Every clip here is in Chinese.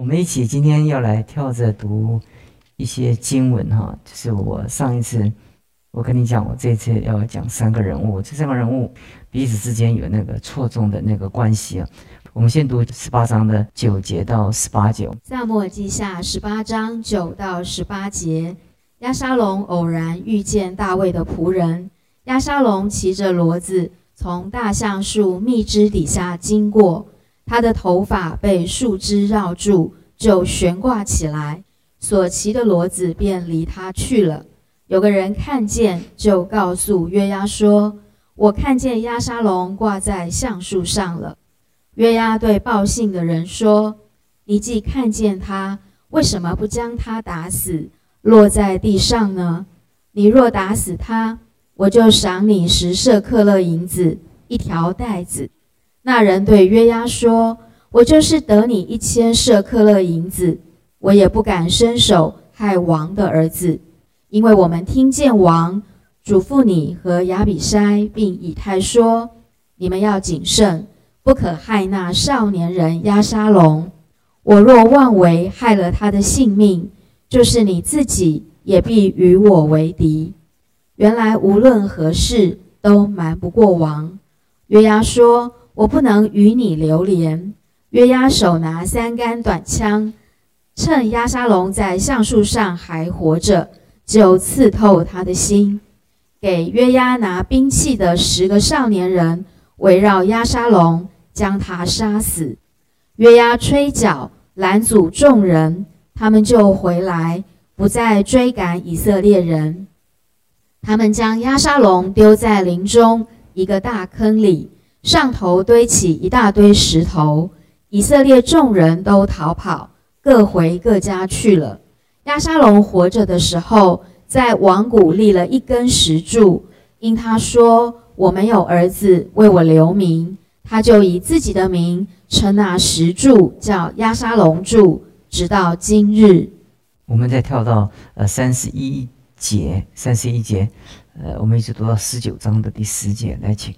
我们一起今天要来跳着读一些经文哈，就是我上一次我跟你讲，我这次要讲三个人物，这三个人物彼此之间有那个错综的那个关系啊。我们先读十八章的九节到十八九。萨摩记下十八章九到十八节，亚沙龙偶然遇见大卫的仆人，亚沙龙骑着骡子从大橡树密枝底下经过。他的头发被树枝绕住，就悬挂起来，所骑的骡子便离他去了。有个人看见，就告诉约押说：“我看见押沙龙挂在橡树上了。”约押对报信的人说：“你既看见他，为什么不将他打死，落在地上呢？你若打死他，我就赏你十舍克勒银子，一条带子。”那人对约押说：“我就是得你一千舍克勒银子，我也不敢伸手害王的儿子，因为我们听见王嘱咐你和亚比筛并以太说：你们要谨慎，不可害那少年人押沙龙。我若妄为害了他的性命，就是你自己也必与我为敌。原来无论何事都瞒不过王。”约押说。我不能与你流连。约押手拿三杆短枪，趁押沙龙在橡树上还活着，就刺透他的心。给约押拿兵器的十个少年人围绕押沙龙，将他杀死。约押吹角拦阻众人，他们就回来，不再追赶以色列人。他们将押沙龙丢在林中一个大坑里。上头堆起一大堆石头，以色列众人都逃跑，各回各家去了。亚沙龙活着的时候，在王谷立了一根石柱，因他说：“我没有儿子为我留名。”他就以自己的名称那石柱叫亚沙龙柱，直到今日。我们再跳到呃三十一节，三十一节，呃，我们一直读到十九章的第十节，来请。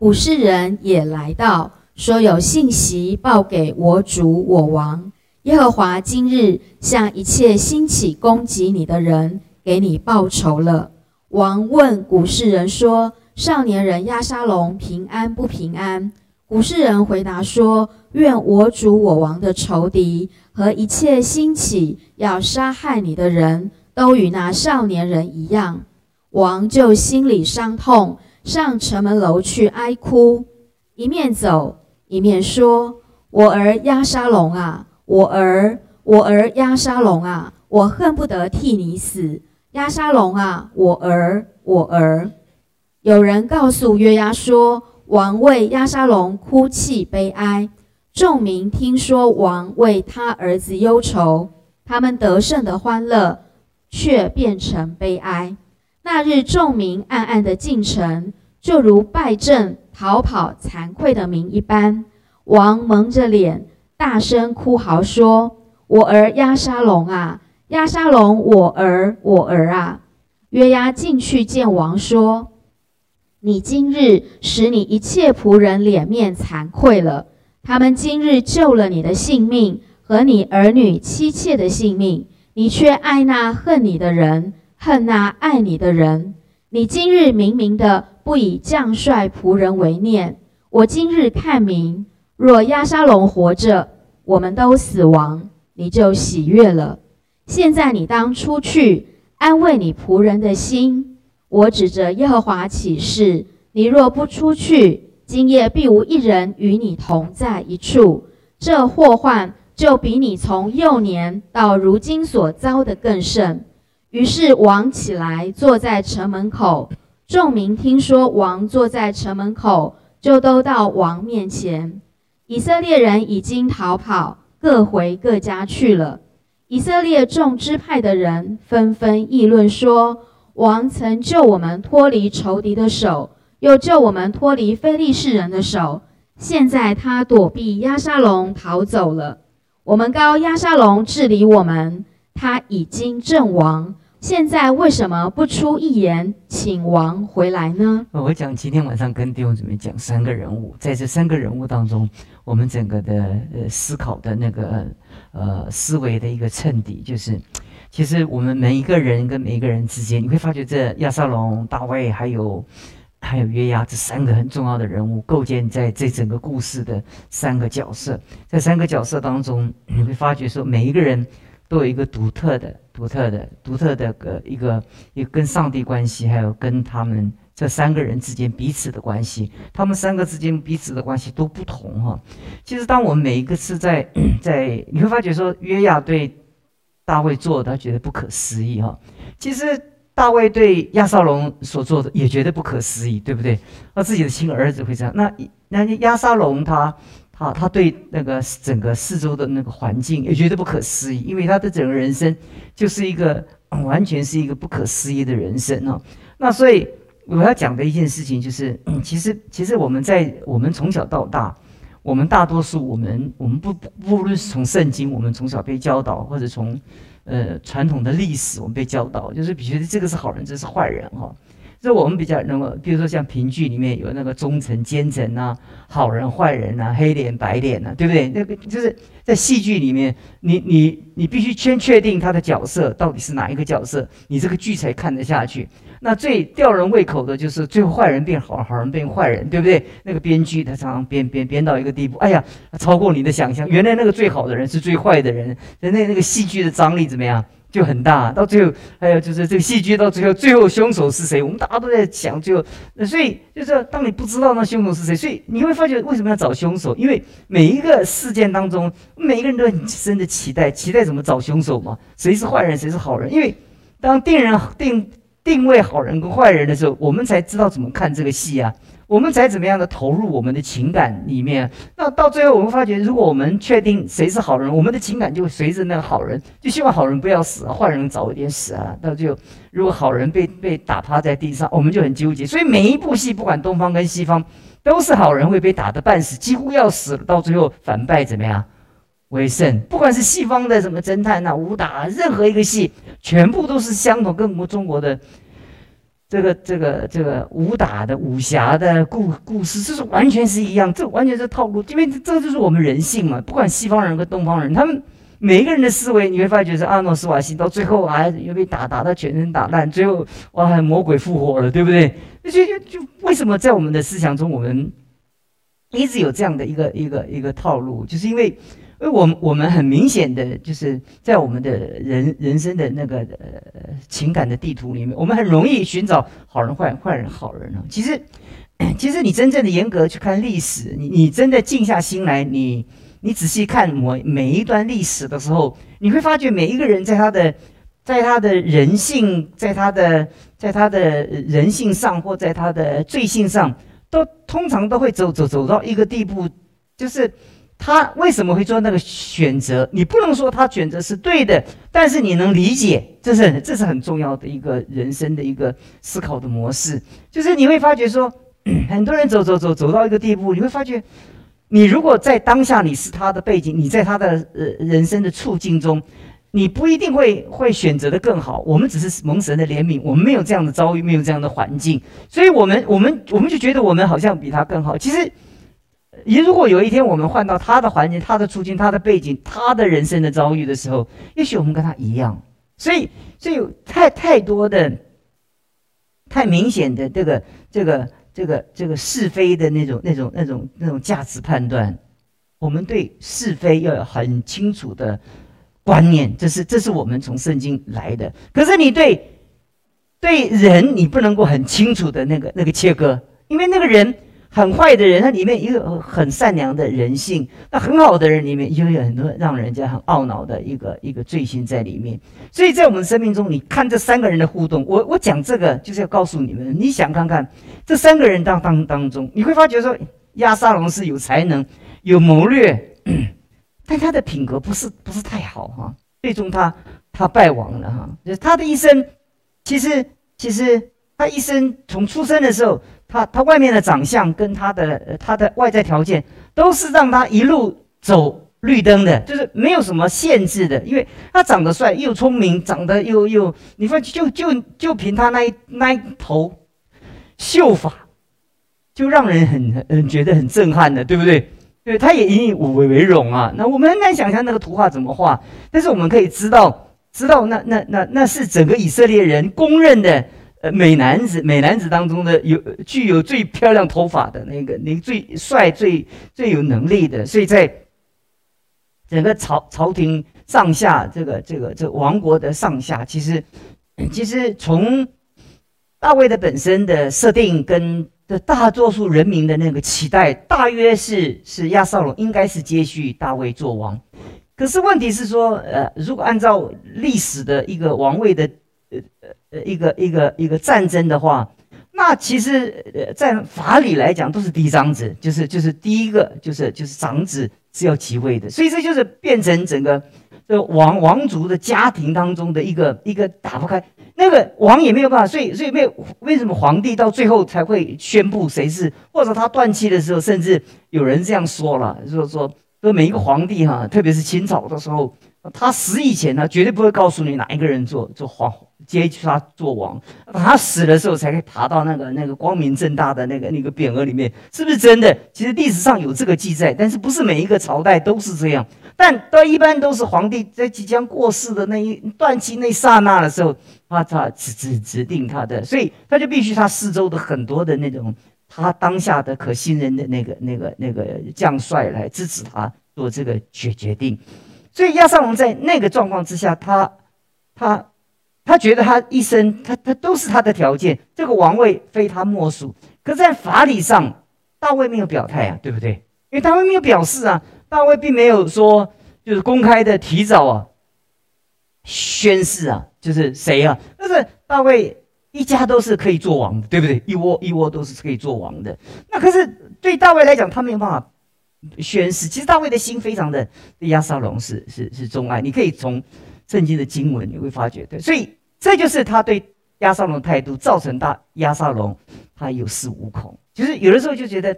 武士人也来到，说有信息报给我主我王耶和华，今日向一切兴起攻击你的人给你报仇了。王问古士人说：“少年人亚沙龙平安不平安？”古士人回答说：“愿我主我王的仇敌和一切兴起要杀害你的人都与那少年人一样。”王就心里伤痛。上城门楼去哀哭，一面走一面说：“我儿压沙龙啊，我儿，我儿压沙龙啊，我恨不得替你死。压沙龙啊，我儿，我儿。”有人告诉约押说：“王为压沙龙哭泣悲哀。”众民听说王为他儿子忧愁，他们得胜的欢乐却变成悲哀。那日，众民暗暗的进城，就如败阵逃跑、惭愧的民一般。王蒙着脸，大声哭嚎说：“我儿押沙龙啊，押沙龙，我儿，我儿啊！”约押进去见王，说：“你今日使你一切仆人脸面惭愧了。他们今日救了你的性命和你儿女妻妾的性命，你却爱那恨你的人。”恨那爱你的人，你今日明明的不以将帅仆人为念。我今日看明，若亚沙龙活着，我们都死亡，你就喜悦了。现在你当出去安慰你仆人的心。我指着耶和华起誓，你若不出去，今夜必无一人与你同在一处。这祸患就比你从幼年到如今所遭的更甚。于是王起来，坐在城门口。众民听说王坐在城门口，就都到王面前。以色列人已经逃跑，各回各家去了。以色列众支派的人纷纷议论说：“王曾救我们脱离仇敌的手，又救我们脱离非利士人的手。现在他躲避亚沙龙逃走了。我们高亚沙龙治理我们，他已经阵亡。”现在为什么不出一言，请王回来呢？我讲今天晚上跟弟兄姊妹讲三个人物，在这三个人物当中，我们整个的呃思考的那个呃思维的一个衬底，就是其实我们每一个人跟每一个人之间，你会发觉这亚撒龙、大卫还有还有约押这三个很重要的人物，构建在这整个故事的三个角色，在三个角色当中，你会发觉说每一个人都有一个独特的、独特的、独特的个一个一个跟上帝关系，还有跟他们。这三个人之间彼此的关系，他们三个之间彼此的关系都不同哈。其实，当我们每一个是在 在，你会发觉说，约亚对大卫做的，他觉得不可思议哈。其实，大卫对亚撒龙所做的也觉得不可思议，对不对？他自己的亲儿子会这样，那那亚撒龙他他他对那个整个四周的那个环境也觉得不可思议，因为他的整个人生就是一个完全是一个不可思议的人生哦。那所以。我要讲的一件事情就是，其实其实我们在我们从小到大，我们大多数我们我们不不论是从圣经，我们从小被教导，或者从呃传统的历史，我们被教导，就是比觉得这个是好人，这是坏人哈。这我们比较那么，比如说像评剧里面有那个忠臣奸臣呐，好人坏人呐，黑脸白脸呐，对不对？那个就是在戏剧里面，你你你必须先确定他的角色到底是哪一个角色，你这个剧才看得下去。那最吊人胃口的就是最后坏人变好，好人变坏人，对不对？那个编剧他常常编编编到一个地步，哎呀，超过你的想象。原来那个最好的人是最坏的人，那那个戏剧的张力怎么样就很大。到最后还有就是这个戏剧到最后，最后凶手是谁？我们大家都在想，最后，所以就是当你不知道那凶手是谁，所以你会发觉为什么要找凶手？因为每一个事件当中，每一个人都很深的期待，期待怎么找凶手嘛？谁是坏人，谁是好人？因为当定人定。定位好人跟坏人的时候，我们才知道怎么看这个戏啊，我们才怎么样的投入我们的情感里面。那到最后，我们发觉，如果我们确定谁是好人，我们的情感就会随着那个好人，就希望好人不要死，坏人早一点死啊。到最后，如果好人被被打趴在地上，我们就很纠结。所以每一部戏，不管东方跟西方，都是好人会被打得半死，几乎要死了，到最后反败怎么样？为胜，不管是西方的什么侦探呐、武打，任何一个戏，全部都是相同，跟我们中国的这个、这个、这个武打的武侠的故故事，这是完全是一样，这完全是套路，因为这就是我们人性嘛。不管西方人跟东方人，他们每一个人的思维，你会发觉是阿诺斯瓦辛到最后啊，又被打打到全身打烂，最后哇，魔鬼复活了，对不对？就就就为什么在我们的思想中，我们一直有这样的一个一个一个套路，就是因为。因为我们我们很明显的就是在我们的人人生的那个呃情感的地图里面，我们很容易寻找好人坏坏人好人啊。其实，其实你真正的严格去看历史，你你真的静下心来，你你仔细看每每一段历史的时候，你会发觉每一个人在他的在他的人性，在他的在他的人性上或在他的罪性上，都通常都会走走走到一个地步，就是。他为什么会做那个选择？你不能说他选择是对的，但是你能理解，这是这是很重要的一个人生的一个思考的模式。就是你会发觉说，很多人走走走走到一个地步，你会发觉，你如果在当下你是他的背景，你在他的呃人生的处境中，你不一定会会选择的更好。我们只是蒙神的怜悯，我们没有这样的遭遇，没有这样的环境，所以我们我们我们就觉得我们好像比他更好。其实。你如果有一天我们换到他的环境、他的处境、他的背景、他的人生的遭遇的时候，也许我们跟他一样。所以，所以有太太多的、太明显的这个、这个、这个、这个是非的那种、那种、那种、那种价值判断，我们对是非要有很清楚的观念，这是这是我们从圣经来的。可是你对对人，你不能够很清楚的那个那个切割，因为那个人。很坏的人，他里面也有很善良的人性；那很好的人里面，又有很多让人家很懊恼的一个一个罪行在里面。所以在我们生命中，你看这三个人的互动，我我讲这个就是要告诉你们，你想看看这三个人当当当中，你会发觉说，亚沙龙是有才能、有谋略，但他的品格不是不是太好哈。最终他他败亡了哈。就是他的一生，其实其实他一生从出生的时候。他他外面的长相跟他的他的外在条件都是让他一路走绿灯的，就是没有什么限制的，因为他长得帅又聪明，长得又又，你说就就就凭他那一那一头秀发，就让人很很觉得很震撼的，对不对？对，他也引以我为为荣啊。那我们很难想象那个图画怎么画，但是我们可以知道，知道那那那那是整个以色列人公认的呃美男子，美男子当中的有具有最漂亮头发的那个，那最帅、最最有能力的。所以在整个朝朝廷上下，这个这个这王国的上下，其实其实从大卫的本身的设定跟。的大多数人民的那个期待，大约是是亚撒龙应该是接续大卫做王。可是问题是说，呃，如果按照历史的一个王位的呃呃一个一个一个战争的话，那其实呃在法理来讲都是嫡长子，就是就是第一个就是就是长子是要继位的，所以这就是变成整个这王王族的家庭当中的一个一个打不开。那个王也没有办法，所以所以为为什么皇帝到最后才会宣布谁是，或者他断气的时候，甚至有人这样说了，就是说说每一个皇帝哈，特别是清朝的时候，他死以前呢，绝对不会告诉你哪一个人做做皇接他做王，他死的时候才可以爬到那个那个光明正大的那个那个匾额里面，是不是真的？其实历史上有这个记载，但是不是每一个朝代都是这样，但都一般都是皇帝在即将过世的那一断气那刹那的时候。他他指指指定他的，所以他就必须他四周的很多的那种他当下的可信任的那个那个那个将帅来支持他做这个决决定。所以亚撒龙在那个状况之下，他他他觉得他一生他他都是他的条件，这个王位非他莫属。可是在法理上，大卫没有表态啊，对不对？因为大卫没有表示啊，大卫并没有说就是公开的提早啊宣誓啊。就是谁啊？但是大卫一家都是可以做王的，对不对？一窝一窝都是可以做王的。那可是对大卫来讲，他没有办法宣誓。其实大卫的心非常的对亚撒龙是是是钟爱。你可以从圣经的经文你会发觉，对。所以这就是他对亚撒龙的态度，造成大亚撒龙他有恃无恐。就是有的时候就觉得，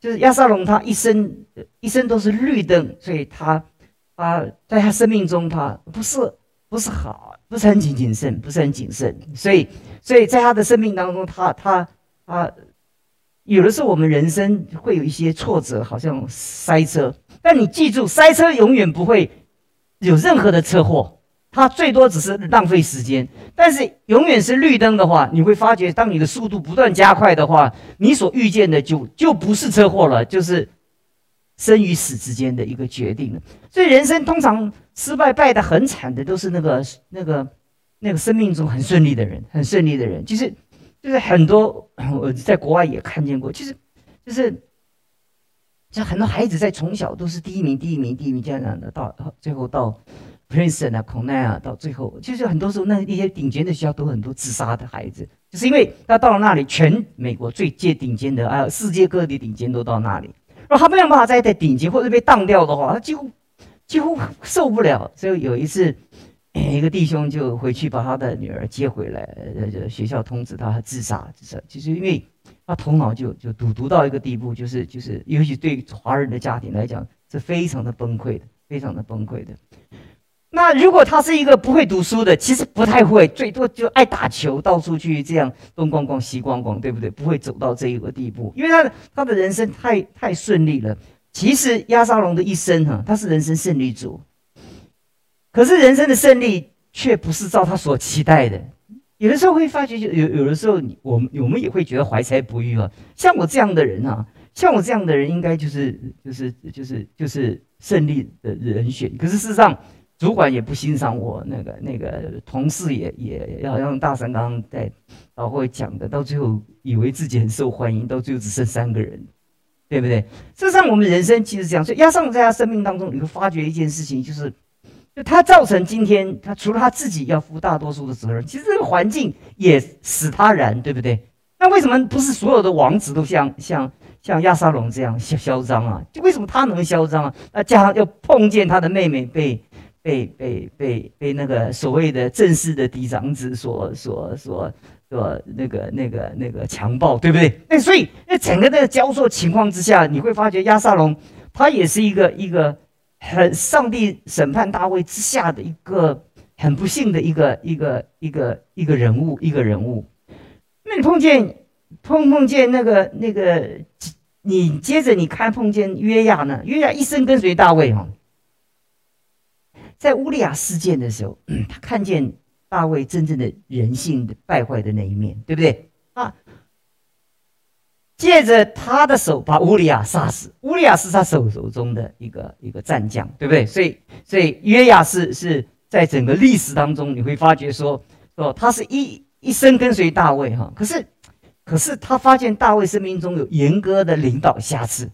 就是亚撒龙他一生一生都是绿灯，所以他他在他生命中他不是不是好。不是很谨谨慎，不是很谨慎，所以，所以在他的生命当中，他他他，有的时候我们人生会有一些挫折，好像塞车，但你记住，塞车永远不会有任何的车祸，它最多只是浪费时间。但是永远是绿灯的话，你会发觉，当你的速度不断加快的话，你所遇见的就就不是车祸了，就是生与死之间的一个决定了。所以人生通常。失败败的很惨的都是那个那个那个生命中很顺利的人，很顺利的人，其实就是很多我在国外也看见过，其实就是像很多孩子在从小都是第一名、第一名、第一名这样的，到最后到 Princeton 啊、孔奈啊，到最后其实很多时候那一些顶尖的学校都很多自杀的孩子，就是因为他到了那里，全美国最接顶尖的，还有世界各地顶尖都到那里，然后他没有办法再在顶尖或者被当掉的话，他几乎。几乎受不了，所以有一次，一个弟兄就回去把他的女儿接回来，呃，学校通知他自杀，自杀。其实因为他头脑就就赌毒到一个地步，就是就是，尤其对华人的家庭来讲，是非常的崩溃的，非常的崩溃的。那如果他是一个不会读书的，其实不太会，最多就爱打球，到处去这样东逛逛西逛逛，对不对？不会走到这一个地步，因为他的他的人生太太顺利了。其实亚沙龙的一生哈，他是人生胜利组，可是人生的胜利却不是照他所期待的。有的时候会发觉，就有有的时候，我们我们也会觉得怀才不遇啊。像我这样的人啊，像我这样的人，应该就是就是就是就是胜利的人选。可是事实上，主管也不欣赏我，那个那个同事也也要像大神刚刚在老会讲的，到最后以为自己很受欢迎，到最后只剩三个人。对不对？事实上，我们人生其实这样。所以，亚上在他生命当中，你会发觉一件事情，就是，就他造成今天，他除了他自己要负大多数的责任，其实这个环境也使他然，对不对？那为什么不是所有的王子都像像像亚沙龙这样嚣嚣张啊？就为什么他能嚣张啊？那加上又碰见他的妹妹被被被被被那个所谓的正式的嫡长子所所所。所那个、那个、那个强暴，对不对？那所以，那整个那个交错情况之下，你会发觉亚撒龙他也是一个一个很上帝审判大卫之下的一个很不幸的一个一个一个一个人物，一个人物。那你碰见碰碰见那个那个你接着你看碰见约亚呢？约亚一生跟随大卫哈，在乌利亚事件的时候，他看见大卫真正的人性的败坏的那一面，对不对啊？借着他的手把乌利亚杀死，乌利亚是他手手中的一个一个战将，对不对？所以所以约亚是是在整个历史当中，你会发觉说说他是一一生跟随大卫哈，可是。可是他发现大卫生命中有严格的领导瑕疵，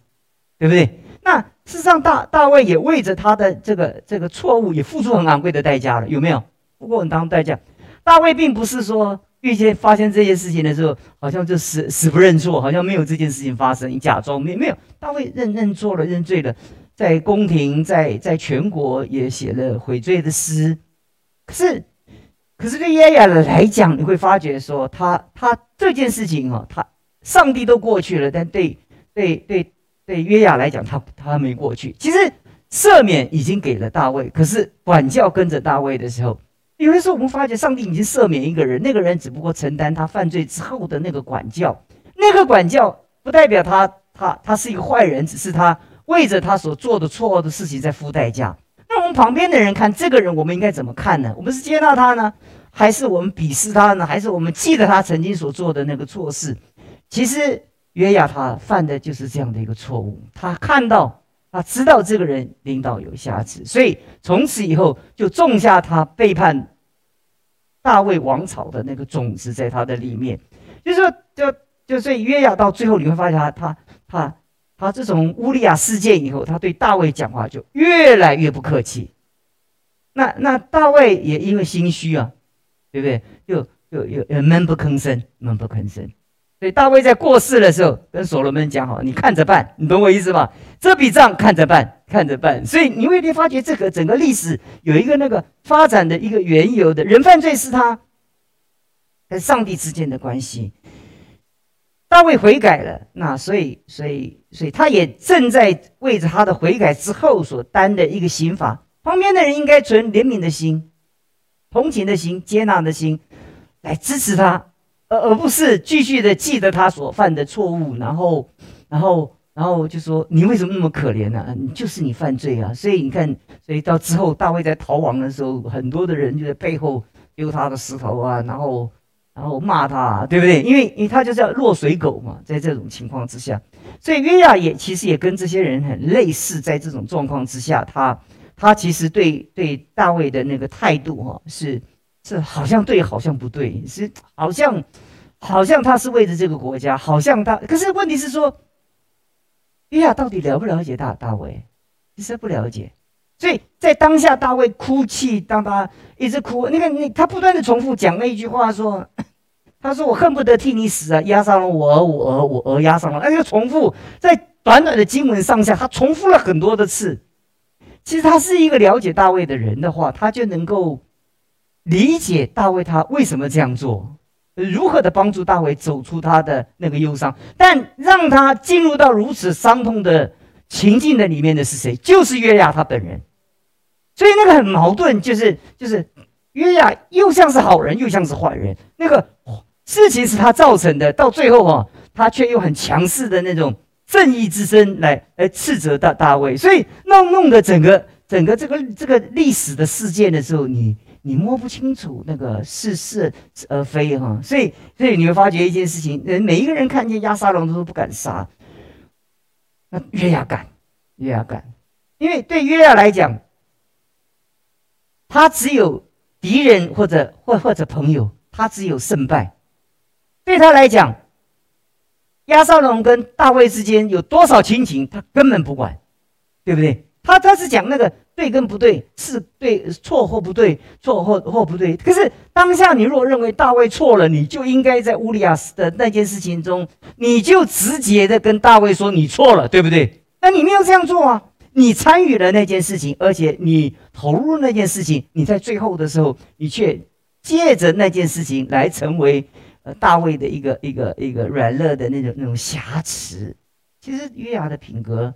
对不对？那事实上大大卫也为着他的这个这个错误也付出很昂贵的代价了，有没有？付过很当代价。大卫并不是说遇见发生这件事情的时候，好像就死死不认错，好像没有这件事情发生，假装没没有。大卫认认错了，认罪了，在宫廷，在在全国也写了悔罪的诗。可是。可是对耶亚的来讲，你会发觉说，他他这件事情哈，他上帝都过去了，但对对对对约亚来讲，他他没过去。其实赦免已经给了大卫，可是管教跟着大卫的时候，有的时候我们发觉上帝已经赦免一个人，那个人只不过承担他犯罪之后的那个管教，那个管教不代表他他他是一个坏人，只是他为着他所做的错误的事情在付代价。那我们旁边的人看这个人，我们应该怎么看呢？我们是接纳他呢，还是我们鄙视他呢？还是我们记得他曾经所做的那个错事？其实约亚他犯的就是这样的一个错误。他看到，他知道这个人领导有瑕疵，所以从此以后就种下他背叛大卫王朝的那个种子在他的里面。就是说，就就所以约亚到最后你会发现他他他。他自从乌利亚事件以后，他对大卫讲话就越来越不客气。那那大卫也因为心虚啊，对不对？又又又闷不吭声，闷不吭声。所以大卫在过世的时候，跟所罗门讲好，你看着办，你懂我意思吧？这笔账看着办，看着办。所以你会发觉这个整个历史有一个那个发展的一个缘由的人犯罪是他跟上帝之间的关系。大卫悔改了，那所以，所以，所以他也正在为着他的悔改之后所担的一个刑罚。旁边的人应该存怜悯的心、同情的心、接纳的心来支持他，而而不是继续的记得他所犯的错误，然后，然后，然后就说你为什么那么可怜呢？你就是你犯罪啊！所以你看，所以到之后大卫在逃亡的时候，很多的人就在背后丢他的石头啊，然后。然后骂他，对不对？因为因为他就是要落水狗嘛，在这种情况之下，所以约亚也其实也跟这些人很类似，在这种状况之下，他他其实对对大卫的那个态度哈，是是好像对，好像不对，是好像好像他是为着这个国家，好像他，可是问题是说，约亚到底了不了解大大卫？其实不了解。所以在当下，大卫哭泣，当他一直哭，你看，你他不断的重复讲那一句话，说：“ 他说我恨不得替你死啊，押上了我儿，我，我儿押上了。”那就重复在短短的经文上下，他重复了很多的次。其实他是一个了解大卫的人的话，他就能够理解大卫他为什么这样做，如何的帮助大卫走出他的那个忧伤。但让他进入到如此伤痛的情境的里面的是谁？就是约亚他本人。所以那个很矛盾，就是就是约亚又像是好人，又像是坏人。那个事情是他造成的，到最后啊，他却又很强势的那种正义之声来来斥责大大卫。所以弄弄的整个整个这个这个历史的事件的时候，你你摸不清楚那个是是而非哈。所以所以你会发觉一件事情，人每一个人看见亚沙龙都不敢杀，那约亚敢，约亚敢，因为对约亚来讲。他只有敌人或者或或者朋友，他只有胜败。对他来讲，亚沙龙跟大卫之间有多少亲情，他根本不管，对不对？他他是讲那个对跟不对，是对错或不对，错或或不对。可是当下你若认为大卫错了，你就应该在乌利亚斯的那件事情中，你就直接的跟大卫说你错了，对不对？那你没有这样做啊。你参与了那件事情，而且你投入那件事情，你在最后的时候，你却借着那件事情来成为呃大卫的一个一个一个软弱的那种那种瑕疵。其实约雅的品格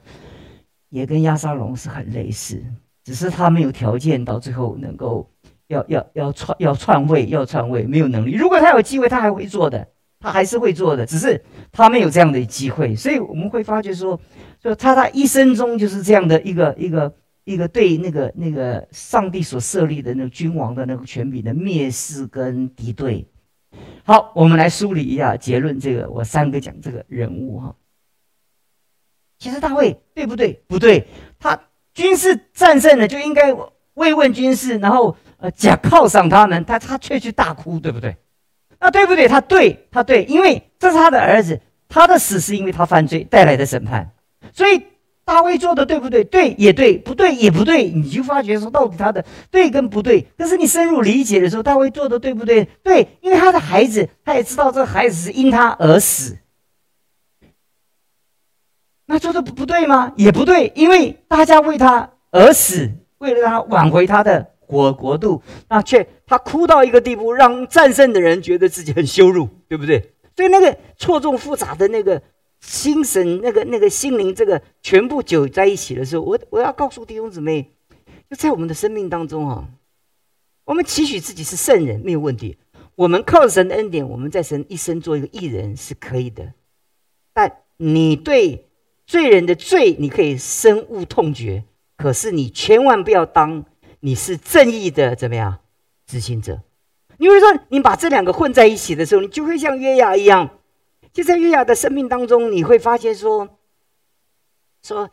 也跟亚沙龙是很类似，只是他没有条件到最后能够要要要篡要篡位要篡位，没有能力。如果他有机会，他还会做的。他还是会做的，只是他没有这样的机会。所以我们会发觉说，就他他一生中就是这样的一个一个一个对那个那个上帝所设立的那个君王的那个权柄的蔑视跟敌对。好，我们来梳理一下结论。这个我三个讲这个人物哈。其实大卫对不对？不对，军事战胜了就应该慰问军事，然后呃假犒赏他们，他他却去大哭，对不对？那对不对？他对，他对，因为这是他的儿子，他的死是因为他犯罪带来的审判，所以大卫做的对不对？对也对，不对也不对，你就发觉说到底他的对跟不对。可是你深入理解的时候，大卫做的对不对？对，因为他的孩子，他也知道这个孩子是因他而死。那做的不不对吗？也不对，因为大家为他而死，为了他挽回他的国国度，那却他哭到一个地步，让战胜的人觉得自己很羞辱，对不对？所以那个错综复杂的那个心神、那个那个心灵，这个全部搅在一起的时候，我我要告诉弟兄姊妹，就在我们的生命当中啊，我们期许自己是圣人没有问题，我们靠神的恩典，我们在神一生做一个艺人是可以的，但你对。罪人的罪，你可以深恶痛绝，可是你千万不要当你是正义的怎么样执行者。你比如说，你把这两个混在一起的时候，你就会像月牙一样。就在月牙的生命当中，你会发现说，说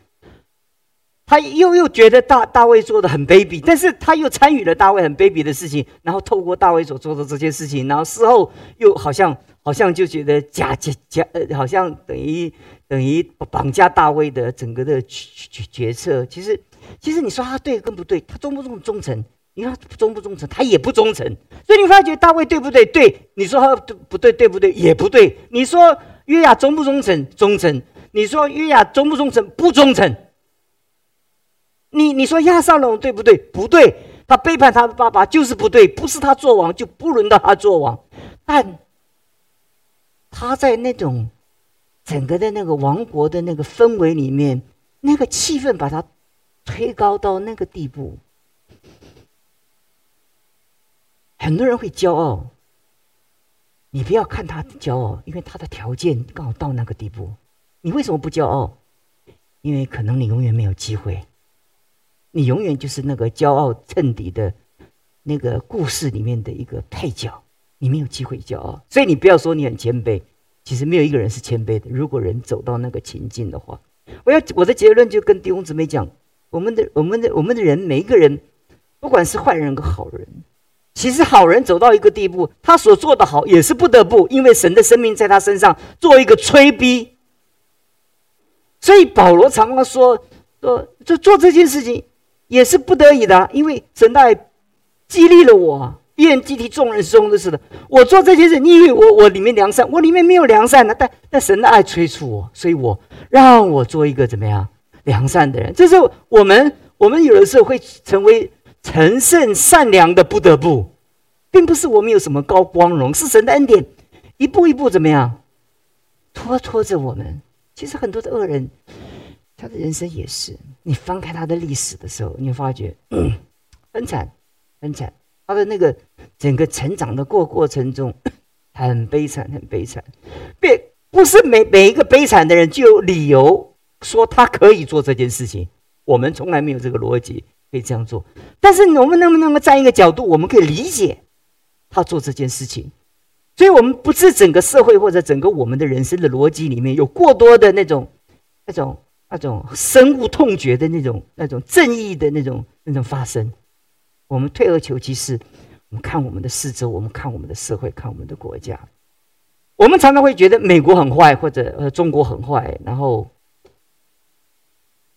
他又又觉得大大卫做的很卑鄙，但是他又参与了大卫很卑鄙的事情，然后透过大卫所做的这件事情，然后事后又好像好像就觉得假假假，呃，好像等于。等于绑架大卫的整个的决决决策，其实，其实你说他对跟不对，他忠不忠忠诚？你说忠不忠诚？他也不忠诚。所以你发觉大卫对不对？对，你说他对不对对不对？也不对。你说约雅忠不忠诚？忠诚。你说约雅忠不忠诚？不忠诚。你你说亚撒龙对不对？不对，他背叛他的爸爸就是不对，不是他做王就不轮到他做王。但他在那种。整个的那个王国的那个氛围里面，那个气氛把他推高到那个地步，很多人会骄傲。你不要看他骄傲，因为他的条件刚好到那个地步。你为什么不骄傲？因为可能你永远没有机会，你永远就是那个骄傲衬底的那个故事里面的一个配角，你没有机会骄傲。所以你不要说你很谦卑。其实没有一个人是谦卑的。如果人走到那个情境的话，我要我的结论就跟弟兄姊妹讲：我们的、我们的、我们的人，每一个人，不管是坏人跟好人，其实好人走到一个地步，他所做的好也是不得不，因为神的生命在他身上做一个催逼。所以保罗常常说：说做做这件事情也是不得已的，因为神的爱激励了我。愿激励众人中的是的，我做这件事，你以为我我里面良善，我里面没有良善的，但但神的爱催促我，所以我让我做一个怎么样良善的人。这是我们我们有的时候会成为成圣善良的不得不，并不是我们有什么高光荣，是神的恩典，一步一步怎么样拖拖着我们。其实很多的恶人，他的人生也是，你翻开他的历史的时候，你发觉 很惨，很惨。他的那个整个成长的过过程中，很悲惨，很悲惨。别不是每每一个悲惨的人就有理由说他可以做这件事情。我们从来没有这个逻辑可以这样做。但是我们能不能够站一个角度，我们可以理解他做这件事情？所以，我们不是整个社会或者整个我们的人生的逻辑里面有过多的那种、那种、那种深恶痛绝的那种、那种正义的那种、那种发生。我们退而求其次，我们看我们的四周，我们看我们的社会，看我们的国家。我们常常会觉得美国很坏，或者呃中国很坏，然后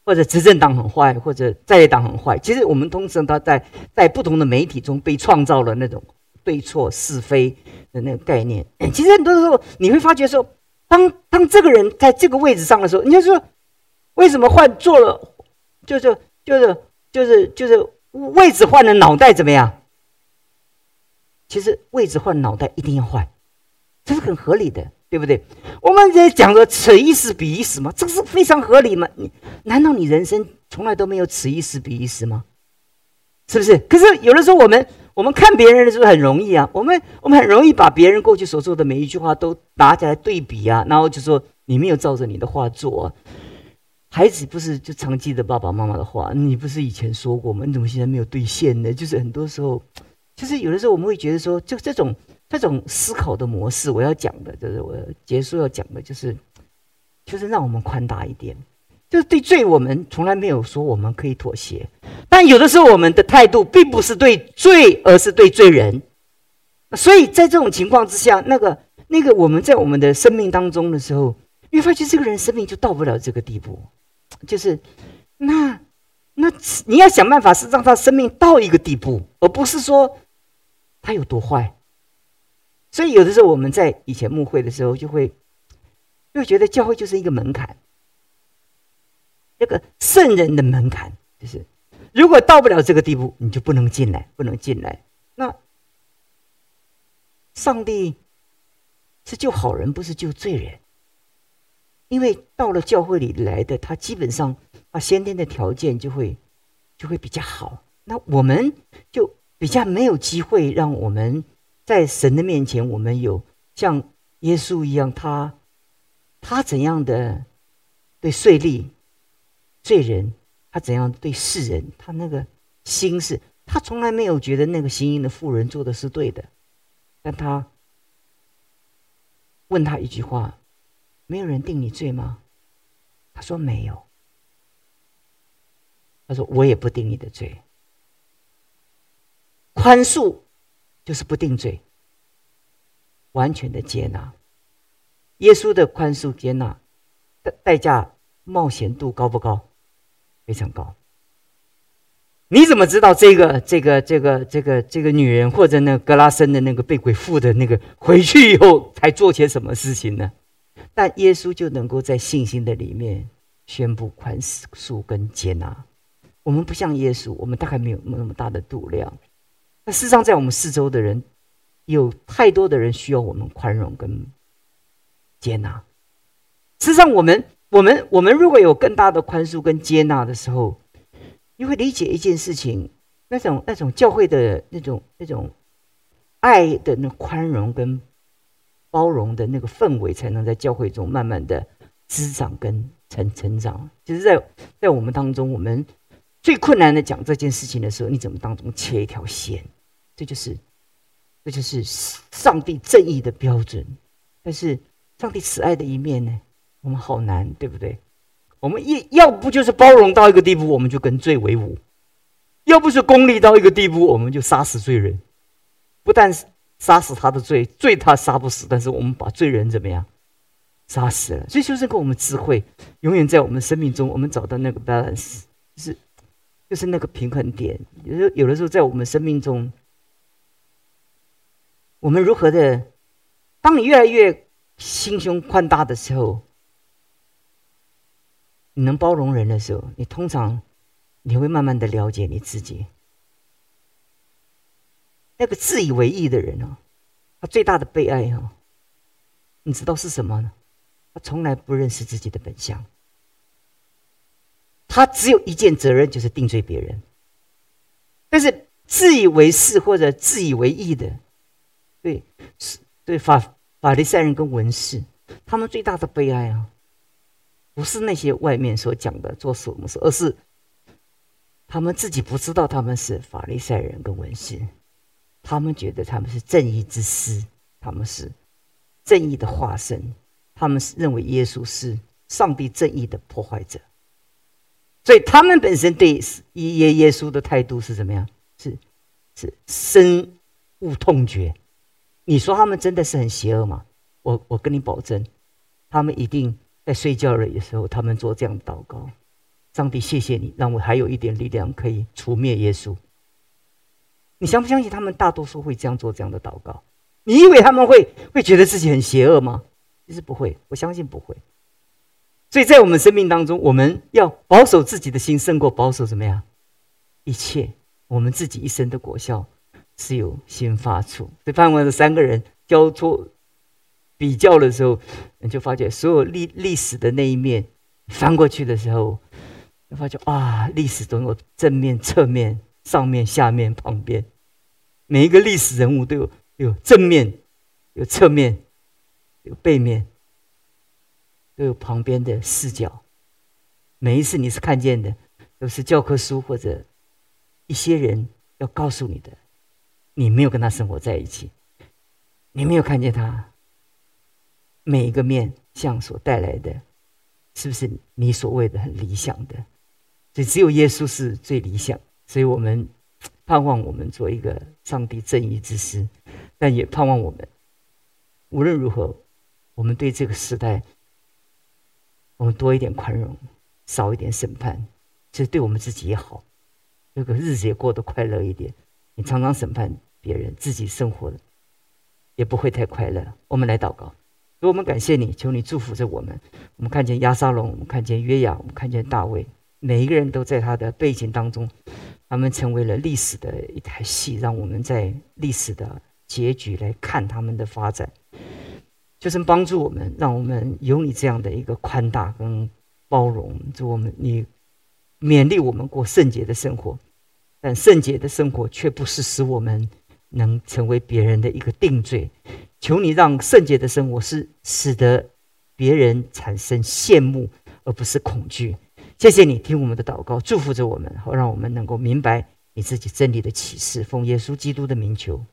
或者执政党很坏，或者在野党很坏。其实我们通常他在在不同的媒体中被创造了那种对错是非的那个概念。其实很多时候你会发觉说，当当这个人在这个位置上的时候，你就说为什么换做了，就是就是就是就是。位置换了，脑袋怎么样？其实位置换脑袋一定要换，这是很合理的，对不对？我们在讲的此一时彼一时嘛？这个是非常合理嘛？你难道你人生从来都没有此一时彼一时吗？是不是？可是有的时候我们我们看别人的时候很容易啊，我们我们很容易把别人过去所说的每一句话都拿起来对比啊，然后就说你没有照着你的话做啊。孩子不是就常记得爸爸妈妈的话，你不是以前说过吗？你怎么现在没有兑现呢？就是很多时候，就是有的时候我们会觉得说，就这种这种思考的模式，我要讲的就是我结束要讲的就是，就是让我们宽大一点。就是对罪，我们从来没有说我们可以妥协，但有的时候我们的态度并不是对罪，而是对罪人。所以在这种情况之下，那个那个我们在我们的生命当中的时候，你会发现这个人生命就到不了这个地步，就是那那你要想办法是让他生命到一个地步，而不是说他有多坏。所以有的时候我们在以前牧会的时候，就会就觉得教会就是一个门槛。这个圣人的门槛就是，如果到不了这个地步，你就不能进来，不能进来。那上帝是救好人，不是救罪人。因为到了教会里来的，他基本上啊，先天的条件就会就会比较好。那我们就比较没有机会，让我们在神的面前，我们有像耶稣一样，他他怎样的对税吏。罪人，他怎样对世人？他那个心是，他从来没有觉得那个行淫的妇人做的是对的。但他问他一句话：“没有人定你罪吗？”他说：“没有。”他说：“我也不定你的罪。”宽恕就是不定罪，完全的接纳。耶稣的宽恕接纳的代价冒险度高不高？非常高。你怎么知道这个这个这个这个这个女人或者那格拉森的那个被鬼附的那个回去以后才做些什么事情呢？但耶稣就能够在信心的里面宣布宽恕跟接纳。我们不像耶稣，我们大概没有那么大的度量。那事实上，在我们四周的人，有太多的人需要我们宽容跟接纳。事实上，我们。我们我们如果有更大的宽恕跟接纳的时候，你会理解一件事情，那种那种教会的那种那种爱的那宽容跟包容的那个氛围，才能在教会中慢慢的滋长跟成成长。就是在在我们当中，我们最困难的讲这件事情的时候，你怎么当中切一条线？这就是这就是上帝正义的标准。但是上帝慈爱的一面呢？我们好难，对不对？我们一要不就是包容到一个地步，我们就跟罪为伍；要不是功利到一个地步，我们就杀死罪人。不但杀死他的罪，罪他杀不死，但是我们把罪人怎么样杀死了？所以就是跟我们智慧，永远在我们生命中，我们找到那个 balance，就是就是那个平衡点。有时候有的时候在我们生命中，我们如何的？当你越来越心胸宽大的时候。你能包容人的时候，你通常你会慢慢的了解你自己。那个自以为意的人哦，他最大的悲哀哦，你知道是什么呢？他从来不认识自己的本相。他只有一件责任，就是定罪别人。但是自以为是或者自以为意的，对，是对法法利赛人跟文士，他们最大的悲哀啊。不是那些外面所讲的做什么事，而是他们自己不知道他们是法利赛人跟文士，他们觉得他们是正义之师，他们是正义的化身，他们是认为耶稣是上帝正义的破坏者，所以他们本身对耶耶稣的态度是怎么样？是是深恶痛绝。你说他们真的是很邪恶吗？我我跟你保证，他们一定。在睡觉的时候，他们做这样的祷告：“上帝，谢谢你，让我还有一点力量可以除灭耶稣。”你相不相信他们大多数会这样做这样的祷告？你以为他们会会觉得自己很邪恶吗？其实不会，我相信不会。所以在我们生命当中，我们要保守自己的心，胜过保守怎么样？一切，我们自己一生的果效是由心发出。所以，盼望的三个人交错。比较的时候，你就发觉所有历历史的那一面翻过去的时候，就发觉啊，历史总有正面、侧面、上面、下面、旁边，每一个历史人物都有有正面、有侧面、有背面，都有旁边的视角。每一次你是看见的，都是教科书或者一些人要告诉你的。你没有跟他生活在一起，你没有看见他每一个面相所带来的，是不是你所谓的很理想的？所以只有耶稣是最理想。所以我们盼望我们做一个上帝正义之师，但也盼望我们无论如何，我们对这个时代，我们多一点宽容，少一点审判，其实对我们自己也好，这个日子也过得快乐一点。你常常审判。别人自己生活的也不会太快乐。我们来祷告，我们感谢你，求你祝福着我们。我们看见亚沙龙，我们看见约雅，我们看见大卫，每一个人都在他的背景当中，他们成为了历史的一台戏，让我们在历史的结局来看他们的发展，就是帮助我们，让我们有你这样的一个宽大跟包容。祝我们你勉励我们过圣洁的生活，但圣洁的生活却不是使我们。能成为别人的一个定罪，求你让圣洁的生活是使得别人产生羡慕，而不是恐惧。谢谢你听我们的祷告，祝福着我们，好让我们能够明白你自己真理的启示。奉耶稣基督的名求。